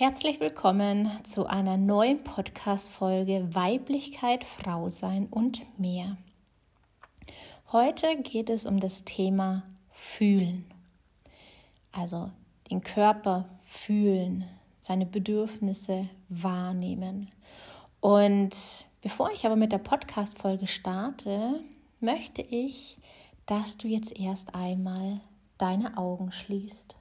Herzlich willkommen zu einer neuen Podcast-Folge Weiblichkeit, Frausein und mehr. Heute geht es um das Thema Fühlen. Also den Körper fühlen, seine Bedürfnisse wahrnehmen. Und bevor ich aber mit der Podcast-Folge starte, möchte ich, dass du jetzt erst einmal deine Augen schließt.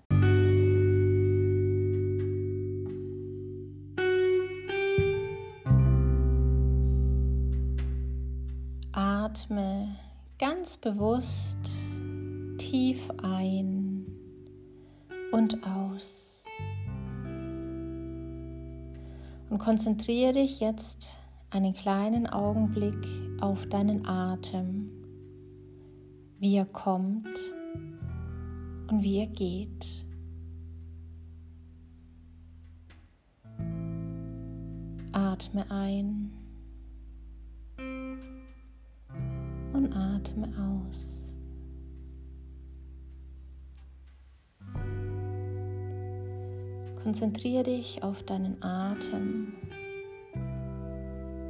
Atme ganz bewusst tief ein und aus. Und konzentriere dich jetzt einen kleinen Augenblick auf deinen Atem, wie er kommt und wie er geht. Atme ein und atme aus. Konzentriere dich auf deinen Atem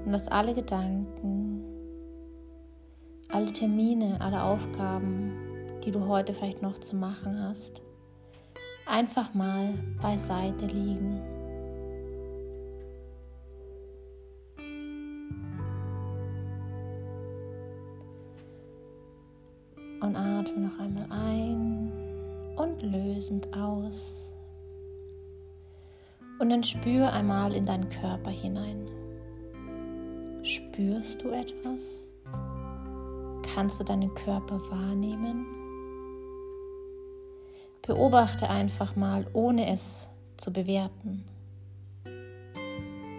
und lass alle Gedanken, alle Termine, alle Aufgaben, die du heute vielleicht noch zu machen hast, einfach mal beiseite liegen. Und atme noch einmal ein und lösend aus. Und dann spür einmal in deinen Körper hinein. Spürst du etwas? Kannst du deinen Körper wahrnehmen? Beobachte einfach mal, ohne es zu bewerten.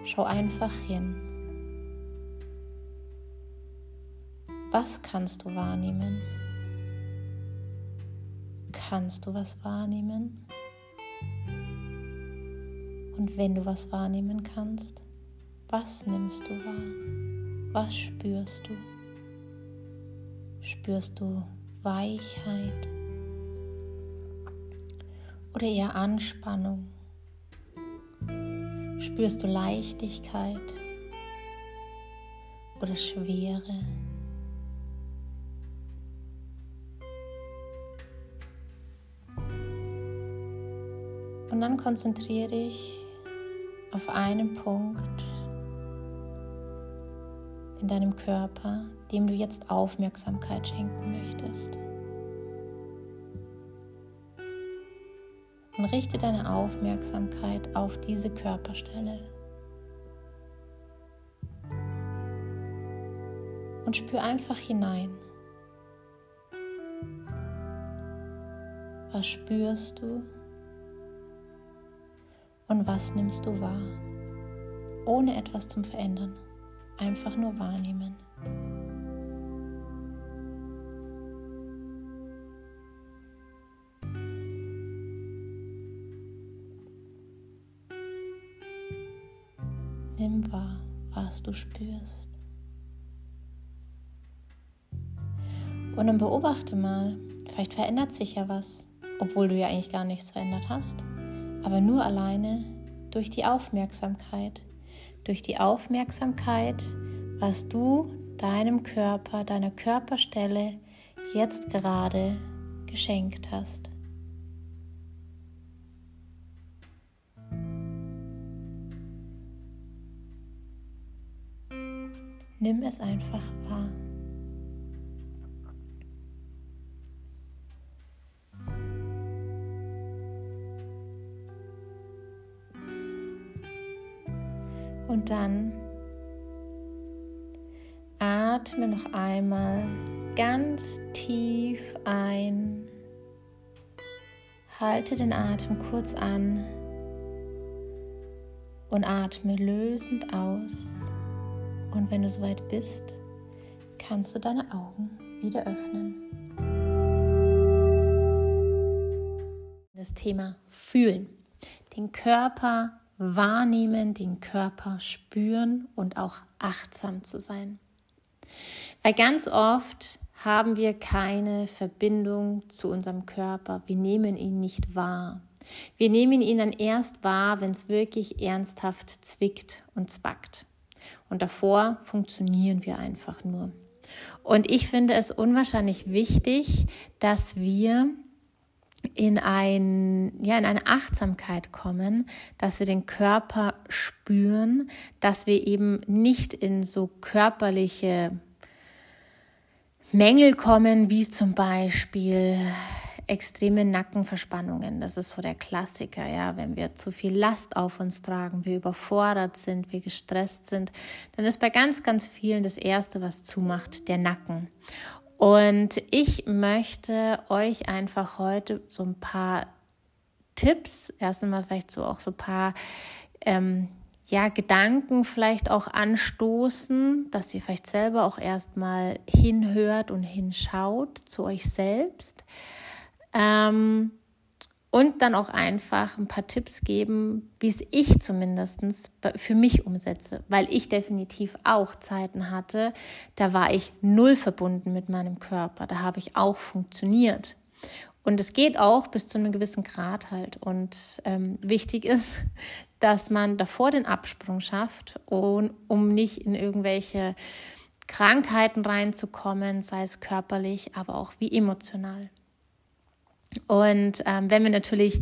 Schau einfach hin. Was kannst du wahrnehmen? Kannst du was wahrnehmen. Und wenn du was wahrnehmen kannst, was nimmst du wahr? Was spürst du? Spürst du Weichheit oder eher Anspannung? Spürst du Leichtigkeit oder Schwere? Und dann konzentriere dich auf einen Punkt in deinem Körper, dem du jetzt Aufmerksamkeit schenken möchtest. Und richte deine Aufmerksamkeit auf diese Körperstelle. Und spür einfach hinein. Was spürst du? Und was nimmst du wahr? Ohne etwas zum Verändern. Einfach nur wahrnehmen. Nimm wahr, was du spürst. Und dann beobachte mal, vielleicht verändert sich ja was, obwohl du ja eigentlich gar nichts verändert hast aber nur alleine durch die Aufmerksamkeit. Durch die Aufmerksamkeit, was du deinem Körper, deiner Körperstelle jetzt gerade geschenkt hast. Nimm es einfach wahr. Dann atme noch einmal ganz tief ein. Halte den Atem kurz an und atme lösend aus. Und wenn du soweit bist, kannst du deine Augen wieder öffnen. Das Thema Fühlen. Den Körper wahrnehmen, den Körper spüren und auch achtsam zu sein. Weil ganz oft haben wir keine Verbindung zu unserem Körper. Wir nehmen ihn nicht wahr. Wir nehmen ihn dann erst wahr, wenn es wirklich ernsthaft zwickt und zwackt. Und davor funktionieren wir einfach nur. Und ich finde es unwahrscheinlich wichtig, dass wir in, ein, ja, in eine Achtsamkeit kommen, dass wir den Körper spüren, dass wir eben nicht in so körperliche Mängel kommen, wie zum Beispiel extreme Nackenverspannungen. Das ist so der Klassiker, ja. Wenn wir zu viel Last auf uns tragen, wir überfordert sind, wir gestresst sind, dann ist bei ganz, ganz vielen das Erste, was zumacht, der Nacken. Und ich möchte euch einfach heute so ein paar Tipps, erst einmal vielleicht so auch so ein paar ähm, ja, Gedanken vielleicht auch anstoßen, dass ihr vielleicht selber auch erstmal hinhört und hinschaut zu euch selbst. Ähm, und dann auch einfach ein paar Tipps geben, wie es ich zumindest für mich umsetze, weil ich definitiv auch Zeiten hatte, da war ich null verbunden mit meinem Körper, da habe ich auch funktioniert. Und es geht auch bis zu einem gewissen Grad halt. Und ähm, wichtig ist, dass man davor den Absprung schafft, und, um nicht in irgendwelche Krankheiten reinzukommen, sei es körperlich, aber auch wie emotional. Und ähm, wenn wir natürlich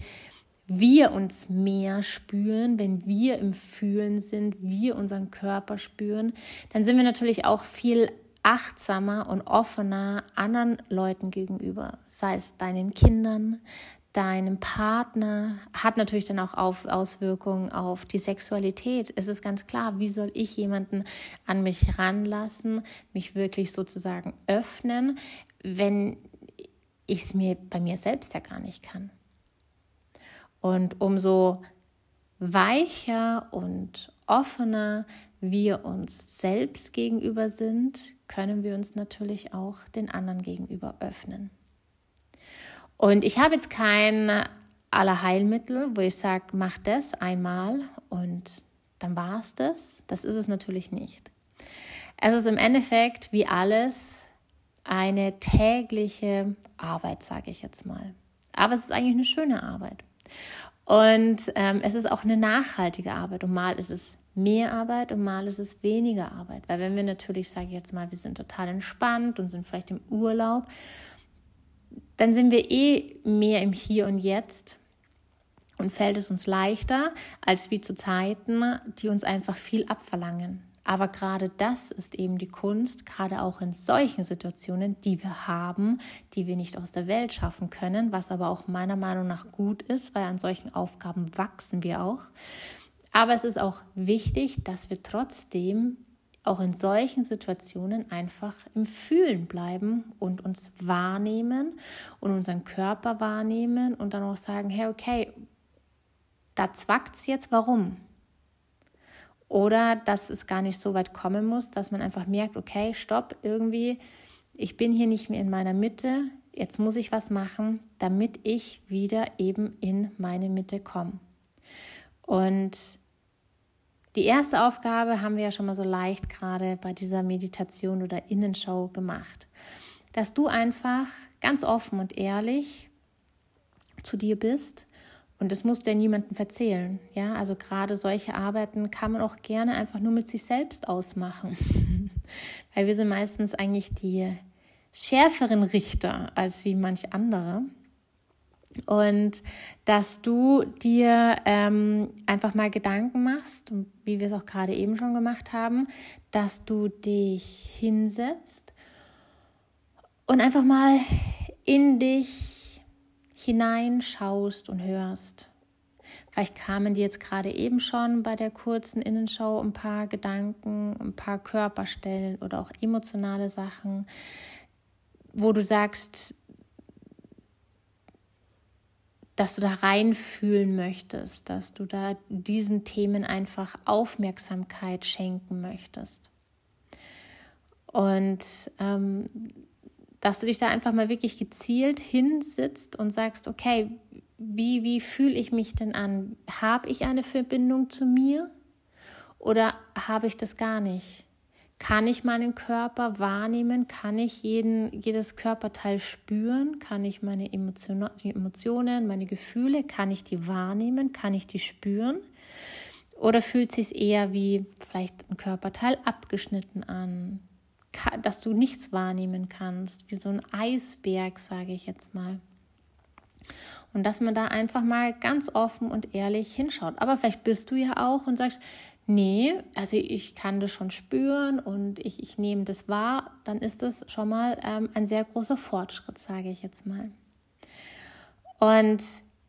wir uns mehr spüren, wenn wir im Fühlen sind, wir unseren Körper spüren, dann sind wir natürlich auch viel achtsamer und offener anderen Leuten gegenüber, sei es deinen Kindern, deinem Partner, hat natürlich dann auch auf Auswirkungen auf die Sexualität. Es ist ganz klar, wie soll ich jemanden an mich ranlassen, mich wirklich sozusagen öffnen, wenn ich es mir bei mir selbst ja gar nicht kann. Und umso weicher und offener wir uns selbst gegenüber sind, können wir uns natürlich auch den anderen gegenüber öffnen. Und ich habe jetzt kein Allerheilmittel, wo ich sage, mach das einmal und dann war es das. Das ist es natürlich nicht. Es ist im Endeffekt wie alles eine tägliche Arbeit, sage ich jetzt mal. Aber es ist eigentlich eine schöne Arbeit. Und ähm, es ist auch eine nachhaltige Arbeit. Und mal ist es mehr Arbeit und mal ist es weniger Arbeit. Weil wenn wir natürlich, sage ich jetzt mal, wir sind total entspannt und sind vielleicht im Urlaub, dann sind wir eh mehr im Hier und Jetzt und fällt es uns leichter als wie zu Zeiten, die uns einfach viel abverlangen. Aber gerade das ist eben die Kunst, gerade auch in solchen Situationen, die wir haben, die wir nicht aus der Welt schaffen können, was aber auch meiner Meinung nach gut ist, weil an solchen Aufgaben wachsen wir auch. Aber es ist auch wichtig, dass wir trotzdem auch in solchen Situationen einfach im Fühlen bleiben und uns wahrnehmen und unseren Körper wahrnehmen und dann auch sagen, hey, okay, da zwackt es jetzt, warum? Oder dass es gar nicht so weit kommen muss, dass man einfach merkt, okay, stopp, irgendwie, ich bin hier nicht mehr in meiner Mitte, jetzt muss ich was machen, damit ich wieder eben in meine Mitte komme. Und die erste Aufgabe haben wir ja schon mal so leicht gerade bei dieser Meditation oder Innenschau gemacht, dass du einfach ganz offen und ehrlich zu dir bist und das musst du ja niemandem erzählen. Ja, also gerade solche Arbeiten kann man auch gerne einfach nur mit sich selbst ausmachen. Weil wir sind meistens eigentlich die schärferen Richter als wie manch andere. Und dass du dir ähm, einfach mal Gedanken machst, wie wir es auch gerade eben schon gemacht haben, dass du dich hinsetzt und einfach mal in dich hineinschaust und hörst. Vielleicht kamen dir jetzt gerade eben schon bei der kurzen Innenschau ein paar Gedanken, ein paar Körperstellen oder auch emotionale Sachen, wo du sagst, dass du da reinfühlen möchtest, dass du da diesen Themen einfach Aufmerksamkeit schenken möchtest. Und ähm, dass du dich da einfach mal wirklich gezielt hinsitzt und sagst, okay, wie, wie fühle ich mich denn an? Habe ich eine Verbindung zu mir oder habe ich das gar nicht? Kann ich meinen Körper wahrnehmen? Kann ich jeden, jedes Körperteil spüren? Kann ich meine Emotion, Emotionen, meine Gefühle, kann ich die wahrnehmen? Kann ich die spüren? Oder fühlt sich eher wie vielleicht ein Körperteil abgeschnitten an? Dass du nichts wahrnehmen kannst, wie so ein Eisberg, sage ich jetzt mal. Und dass man da einfach mal ganz offen und ehrlich hinschaut. Aber vielleicht bist du ja auch und sagst, nee, also ich kann das schon spüren und ich, ich nehme das wahr, dann ist das schon mal ähm, ein sehr großer Fortschritt, sage ich jetzt mal. Und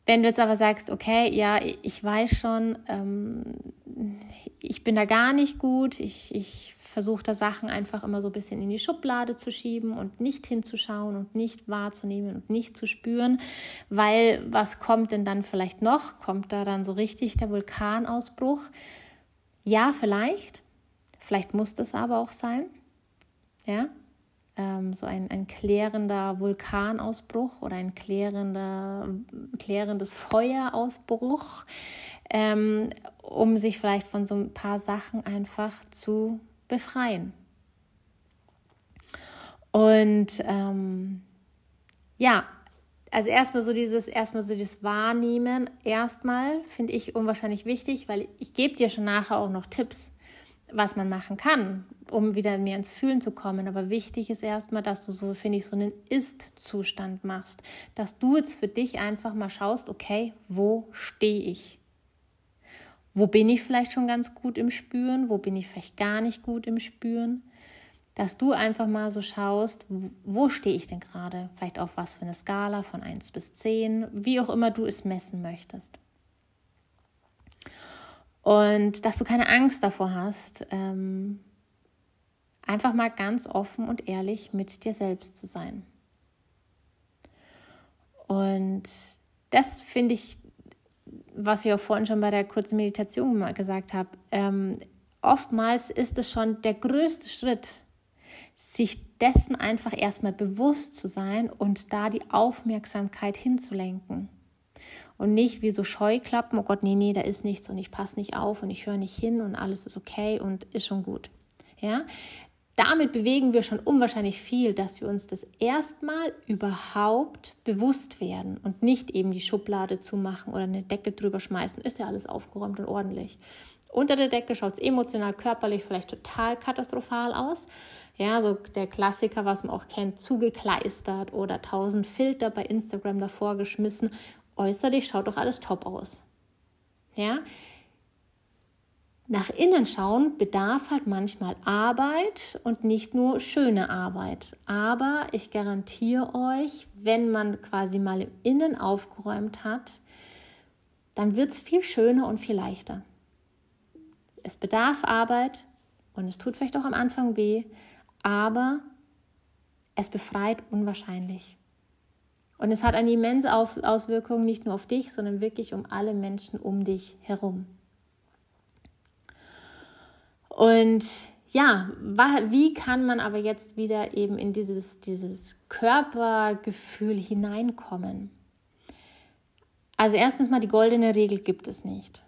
wenn du jetzt aber sagst, okay, ja, ich weiß schon, ähm, ich bin da gar nicht gut, ich, ich versuche da Sachen einfach immer so ein bisschen in die Schublade zu schieben und nicht hinzuschauen und nicht wahrzunehmen und nicht zu spüren, weil was kommt denn dann vielleicht noch? Kommt da dann so richtig der Vulkanausbruch? Ja, vielleicht. Vielleicht muss das aber auch sein. Ja, ähm, so ein, ein klärender Vulkanausbruch oder ein klärender, klärendes Feuerausbruch, ähm, um sich vielleicht von so ein paar Sachen einfach zu befreien. Und ähm, ja, also erstmal so dieses, erstmal so das Wahrnehmen, erstmal finde ich unwahrscheinlich wichtig, weil ich gebe dir schon nachher auch noch Tipps, was man machen kann, um wieder mehr ins Fühlen zu kommen. Aber wichtig ist erstmal, dass du so, finde ich, so einen Ist-Zustand machst. Dass du jetzt für dich einfach mal schaust, okay, wo stehe ich? Wo bin ich vielleicht schon ganz gut im Spüren? Wo bin ich vielleicht gar nicht gut im Spüren? Dass du einfach mal so schaust, wo stehe ich denn gerade? Vielleicht auf was für eine Skala von 1 bis 10, wie auch immer du es messen möchtest. Und dass du keine Angst davor hast, ähm, einfach mal ganz offen und ehrlich mit dir selbst zu sein. Und das finde ich, was ich auch vorhin schon bei der kurzen Meditation gesagt habe, ähm, oftmals ist es schon der größte Schritt, sich dessen einfach erstmal bewusst zu sein und da die Aufmerksamkeit hinzulenken und nicht wie so Scheuklappen, oh Gott, nee, nee, da ist nichts und ich passe nicht auf und ich höre nicht hin und alles ist okay und ist schon gut. Ja, damit bewegen wir schon unwahrscheinlich viel, dass wir uns das erstmal überhaupt bewusst werden und nicht eben die Schublade zumachen oder eine Decke drüber schmeißen. Ist ja alles aufgeräumt und ordentlich. Unter der Decke schaut es emotional, körperlich vielleicht total katastrophal aus. Ja, so der Klassiker, was man auch kennt, zugekleistert oder tausend Filter bei Instagram davor geschmissen äußerlich schaut doch alles top aus. Ja? Nach innen schauen bedarf halt manchmal Arbeit und nicht nur schöne Arbeit. Aber ich garantiere euch, wenn man quasi mal im Innen aufgeräumt hat, dann wird es viel schöner und viel leichter. Es bedarf Arbeit und es tut vielleicht auch am Anfang weh, aber es befreit unwahrscheinlich. Und es hat eine immense Auswirkung nicht nur auf dich, sondern wirklich um alle Menschen um dich herum. Und ja, wie kann man aber jetzt wieder eben in dieses, dieses Körpergefühl hineinkommen? Also erstens mal die goldene Regel gibt es nicht.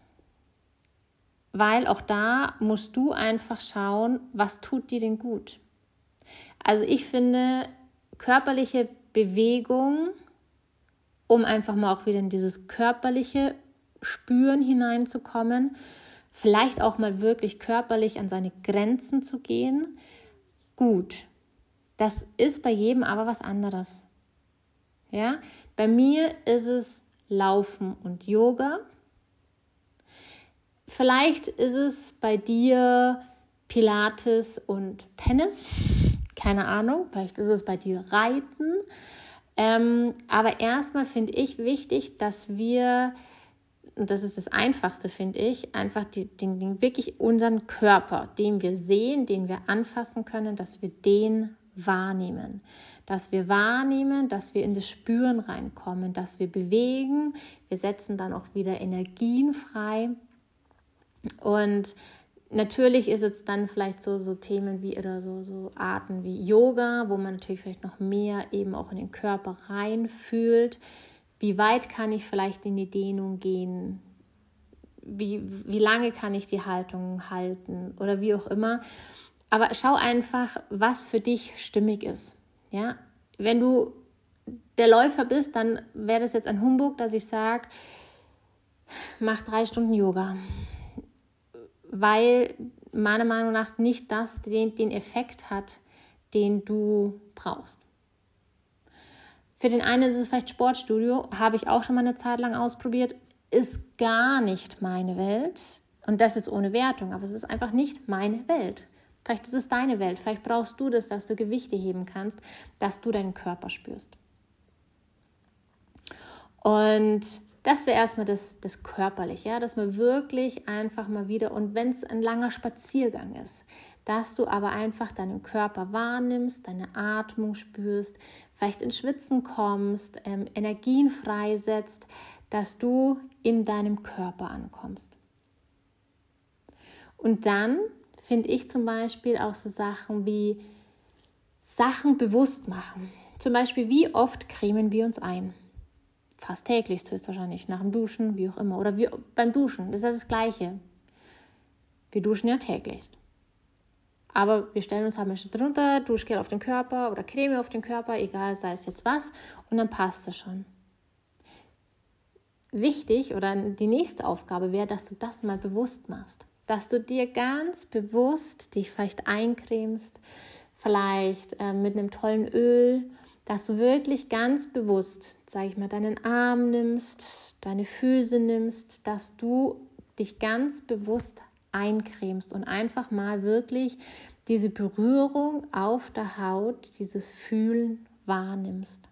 Weil auch da musst du einfach schauen, was tut dir denn gut. Also ich finde, körperliche Bewegung, um einfach mal auch wieder in dieses körperliche Spüren hineinzukommen, vielleicht auch mal wirklich körperlich an seine Grenzen zu gehen. Gut, das ist bei jedem aber was anderes. Ja, bei mir ist es Laufen und Yoga. Vielleicht ist es bei dir Pilates und Tennis keine Ahnung, vielleicht ist es bei dir Reiten. Ähm, aber erstmal finde ich wichtig, dass wir, und das ist das Einfachste, finde ich, einfach die, den, den, wirklich unseren Körper, den wir sehen, den wir anfassen können, dass wir den wahrnehmen. Dass wir wahrnehmen, dass wir in das Spüren reinkommen, dass wir bewegen. Wir setzen dann auch wieder Energien frei. Und Natürlich ist es dann vielleicht so, so Themen wie oder so, so Arten wie Yoga, wo man natürlich vielleicht noch mehr eben auch in den Körper reinfühlt. Wie weit kann ich vielleicht in die Dehnung gehen? Wie, wie lange kann ich die Haltung halten oder wie auch immer. aber schau einfach, was für dich stimmig ist. Ja, wenn du der Läufer bist, dann wäre das jetzt ein Humbug, dass ich sage, mach drei Stunden Yoga, weil meiner Meinung nach nicht das den, den Effekt hat, den du brauchst. Für den einen ist es vielleicht Sportstudio, habe ich auch schon mal eine Zeit lang ausprobiert, ist gar nicht meine Welt. Und das jetzt ohne Wertung, aber es ist einfach nicht meine Welt. Vielleicht ist es deine Welt, vielleicht brauchst du das, dass du Gewichte heben kannst, dass du deinen Körper spürst. Und das wäre erstmal das, das Körperliche, ja, dass man wirklich einfach mal wieder, und wenn es ein langer Spaziergang ist, dass du aber einfach deinen Körper wahrnimmst, deine Atmung spürst, vielleicht ins Schwitzen kommst, ähm, Energien freisetzt, dass du in deinem Körper ankommst. Und dann finde ich zum Beispiel auch so Sachen wie Sachen bewusst machen. Zum Beispiel, wie oft cremen wir uns ein? fast täglich höchstwahrscheinlich, nach dem Duschen, wie auch immer. Oder wie, beim Duschen, das ist ja das Gleiche. Wir duschen ja täglichst. Aber wir stellen uns halt mal drunter, Duschgel auf den Körper oder Creme auf den Körper, egal, sei es jetzt was, und dann passt es schon. Wichtig oder die nächste Aufgabe wäre, dass du das mal bewusst machst. Dass du dir ganz bewusst dich vielleicht eincremst, vielleicht äh, mit einem tollen Öl dass du wirklich ganz bewusst, sage ich mal, deinen Arm nimmst, deine Füße nimmst, dass du dich ganz bewusst eincremst und einfach mal wirklich diese Berührung auf der Haut, dieses Fühlen wahrnimmst.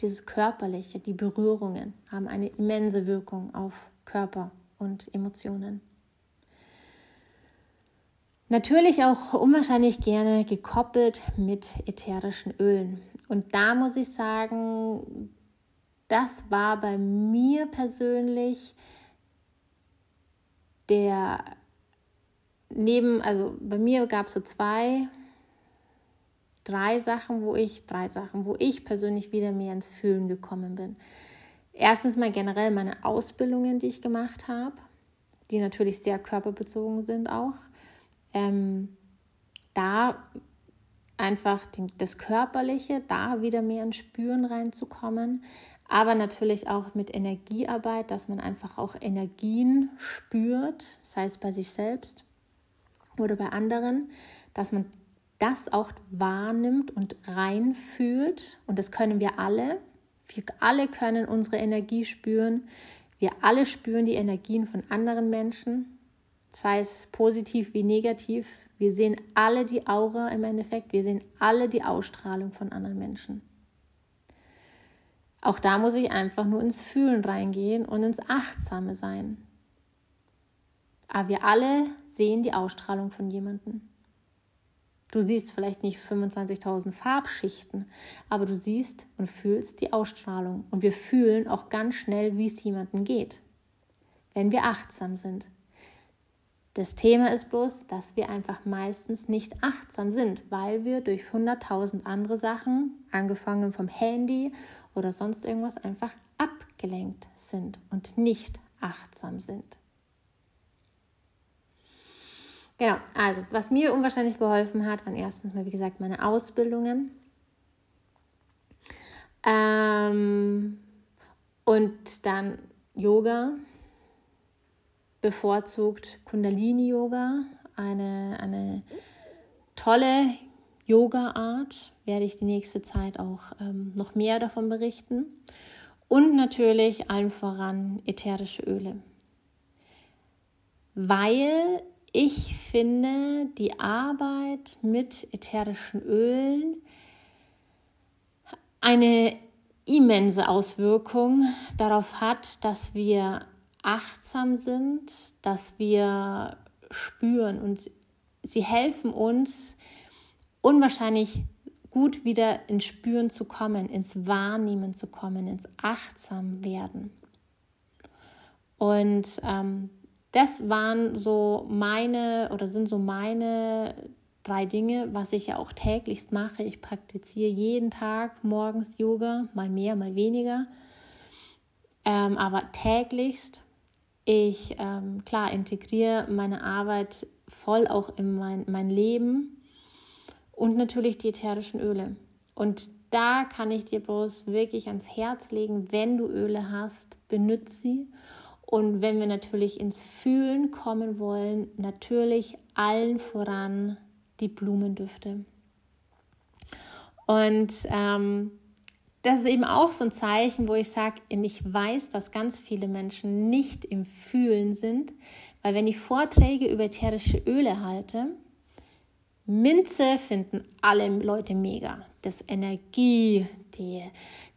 Dieses Körperliche, die Berührungen haben eine immense Wirkung auf Körper und Emotionen. Natürlich auch unwahrscheinlich gerne gekoppelt mit ätherischen Ölen. Und da muss ich sagen, das war bei mir persönlich der neben, also bei mir gab es so zwei, drei Sachen, wo ich, drei Sachen, wo ich persönlich wieder mehr ins Fühlen gekommen bin. Erstens mal generell meine Ausbildungen, die ich gemacht habe, die natürlich sehr körperbezogen sind auch ähm, da einfach das Körperliche, da wieder mehr ins Spüren reinzukommen, aber natürlich auch mit Energiearbeit, dass man einfach auch Energien spürt, sei es bei sich selbst oder bei anderen, dass man das auch wahrnimmt und reinfühlt. Und das können wir alle. Wir alle können unsere Energie spüren. Wir alle spüren die Energien von anderen Menschen sei es positiv wie negativ. Wir sehen alle die Aura im Endeffekt, wir sehen alle die Ausstrahlung von anderen Menschen. Auch da muss ich einfach nur ins Fühlen reingehen und ins Achtsame sein. Aber wir alle sehen die Ausstrahlung von jemandem. Du siehst vielleicht nicht 25.000 Farbschichten, aber du siehst und fühlst die Ausstrahlung. Und wir fühlen auch ganz schnell, wie es jemandem geht, wenn wir achtsam sind. Das Thema ist bloß, dass wir einfach meistens nicht achtsam sind, weil wir durch 100.000 andere Sachen, angefangen vom Handy oder sonst irgendwas, einfach abgelenkt sind und nicht achtsam sind. Genau, also was mir unwahrscheinlich geholfen hat, waren erstens mal, wie gesagt, meine Ausbildungen. Ähm, und dann Yoga, bevorzugt Kundalini-Yoga, eine, eine tolle Yoga-Art. Werde ich die nächste Zeit auch ähm, noch mehr davon berichten. Und natürlich allen voran ätherische Öle. Weil ich finde, die Arbeit mit ätherischen Ölen eine immense Auswirkung darauf hat, dass wir achtsam sind, dass wir spüren und sie helfen uns unwahrscheinlich gut wieder ins Spüren zu kommen, ins Wahrnehmen zu kommen, ins Achtsam-Werden. Und ähm, das waren so meine oder sind so meine drei Dinge, was ich ja auch täglichst mache. Ich praktiziere jeden Tag morgens Yoga, mal mehr, mal weniger, ähm, aber täglichst ich, ähm, klar, integriere meine Arbeit voll auch in mein, mein Leben und natürlich die ätherischen Öle. Und da kann ich dir bloß wirklich ans Herz legen, wenn du Öle hast, benütze sie. Und wenn wir natürlich ins Fühlen kommen wollen, natürlich allen voran die Blumendüfte. Und ähm, das ist eben auch so ein Zeichen, wo ich sage, ich weiß, dass ganz viele Menschen nicht im Fühlen sind, weil wenn ich Vorträge über ätherische Öle halte, Minze finden alle Leute mega. Das Energie, die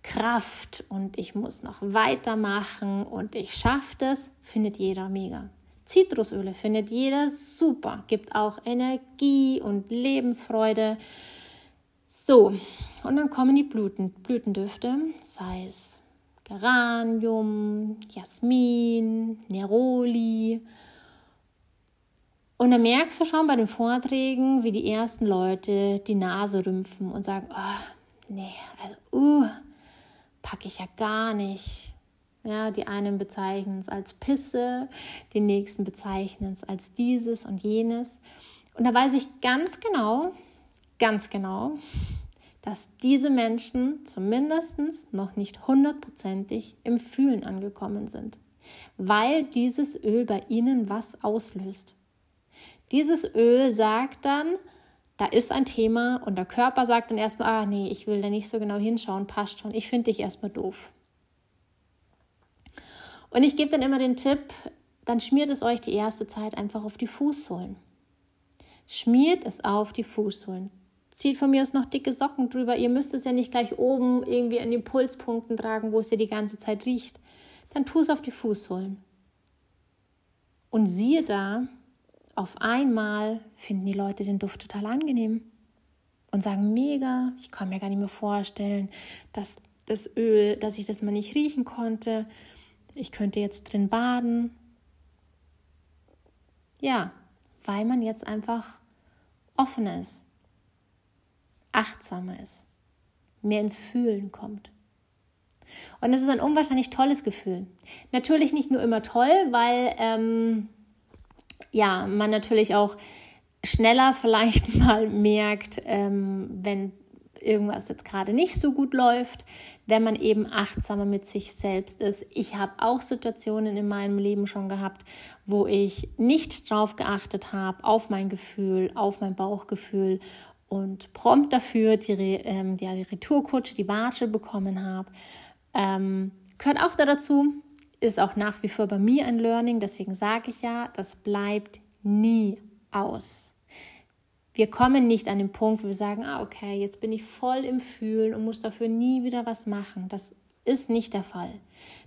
Kraft und ich muss noch weitermachen und ich schaffe das, findet jeder mega. Zitrusöle findet jeder super, gibt auch Energie und Lebensfreude. So, und dann kommen die Blüten, Blütendüfte, sei es Geranium, Jasmin, Neroli. Und dann merkst du schon bei den Vorträgen, wie die ersten Leute die Nase rümpfen und sagen, oh, nee, also, uh, packe ich ja gar nicht. Ja, die einen bezeichnen es als Pisse, die nächsten bezeichnen es als dieses und jenes. Und da weiß ich ganz genau, ganz genau, dass diese Menschen zumindest noch nicht hundertprozentig im Fühlen angekommen sind, weil dieses Öl bei ihnen was auslöst. Dieses Öl sagt dann, da ist ein Thema und der Körper sagt dann erstmal, ah nee, ich will da nicht so genau hinschauen, passt schon, ich finde dich erstmal doof. Und ich gebe dann immer den Tipp, dann schmiert es euch die erste Zeit einfach auf die Fußsohlen. Schmiert es auf die Fußsohlen zieht von mir aus noch dicke Socken drüber. Ihr müsst es ja nicht gleich oben irgendwie an den Pulspunkten tragen, wo es ja die ganze Zeit riecht. Dann tu es auf die Fußsohlen. Und siehe da, auf einmal finden die Leute den Duft total angenehm und sagen, mega, ich kann mir gar nicht mehr vorstellen, dass das Öl, dass ich das mal nicht riechen konnte. Ich könnte jetzt drin baden. Ja, weil man jetzt einfach offen ist achtsamer ist, mehr ins Fühlen kommt. Und es ist ein unwahrscheinlich tolles Gefühl. Natürlich nicht nur immer toll, weil ähm, ja, man natürlich auch schneller vielleicht mal merkt, ähm, wenn irgendwas jetzt gerade nicht so gut läuft, wenn man eben achtsamer mit sich selbst ist. Ich habe auch Situationen in meinem Leben schon gehabt, wo ich nicht drauf geachtet habe, auf mein Gefühl, auf mein Bauchgefühl und prompt dafür die, ähm, die, die Retourkutsche, die Barsche bekommen habe. Ähm, gehört auch da dazu, ist auch nach wie vor bei mir ein Learning, deswegen sage ich ja, das bleibt nie aus. Wir kommen nicht an den Punkt, wo wir sagen, ah, okay, jetzt bin ich voll im Fühlen und muss dafür nie wieder was machen. Das ist nicht der Fall.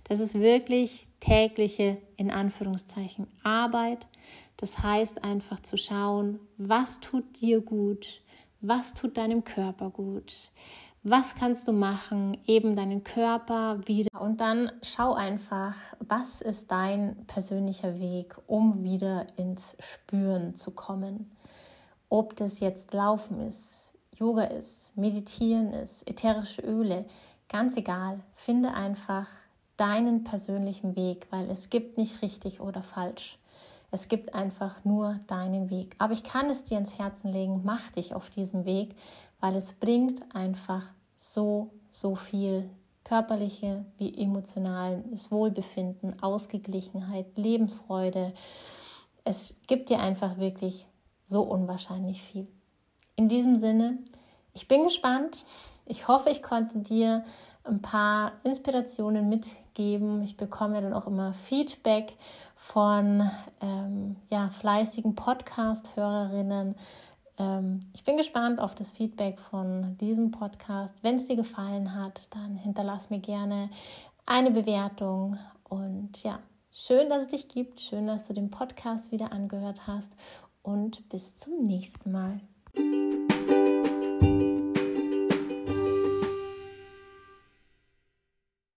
Das ist wirklich tägliche, in Anführungszeichen, Arbeit. Das heißt einfach zu schauen, was tut dir gut, was tut deinem Körper gut? Was kannst du machen, eben deinen Körper wieder? Und dann schau einfach, was ist dein persönlicher Weg, um wieder ins Spüren zu kommen. Ob das jetzt Laufen ist, Yoga ist, Meditieren ist, ätherische Öle, ganz egal. Finde einfach deinen persönlichen Weg, weil es gibt nicht richtig oder falsch. Es gibt einfach nur deinen Weg. Aber ich kann es dir ins Herzen legen, mach dich auf diesem Weg, weil es bringt einfach so, so viel körperliche wie emotionales Wohlbefinden, Ausgeglichenheit, Lebensfreude. Es gibt dir einfach wirklich so unwahrscheinlich viel. In diesem Sinne, ich bin gespannt. Ich hoffe, ich konnte dir ein paar Inspirationen mitgeben. Ich bekomme dann auch immer Feedback von ähm, ja, fleißigen Podcast-Hörerinnen. Ähm, ich bin gespannt auf das Feedback von diesem Podcast. Wenn es dir gefallen hat, dann hinterlass mir gerne eine Bewertung. Und ja, schön, dass es dich gibt. Schön, dass du den Podcast wieder angehört hast. Und bis zum nächsten Mal.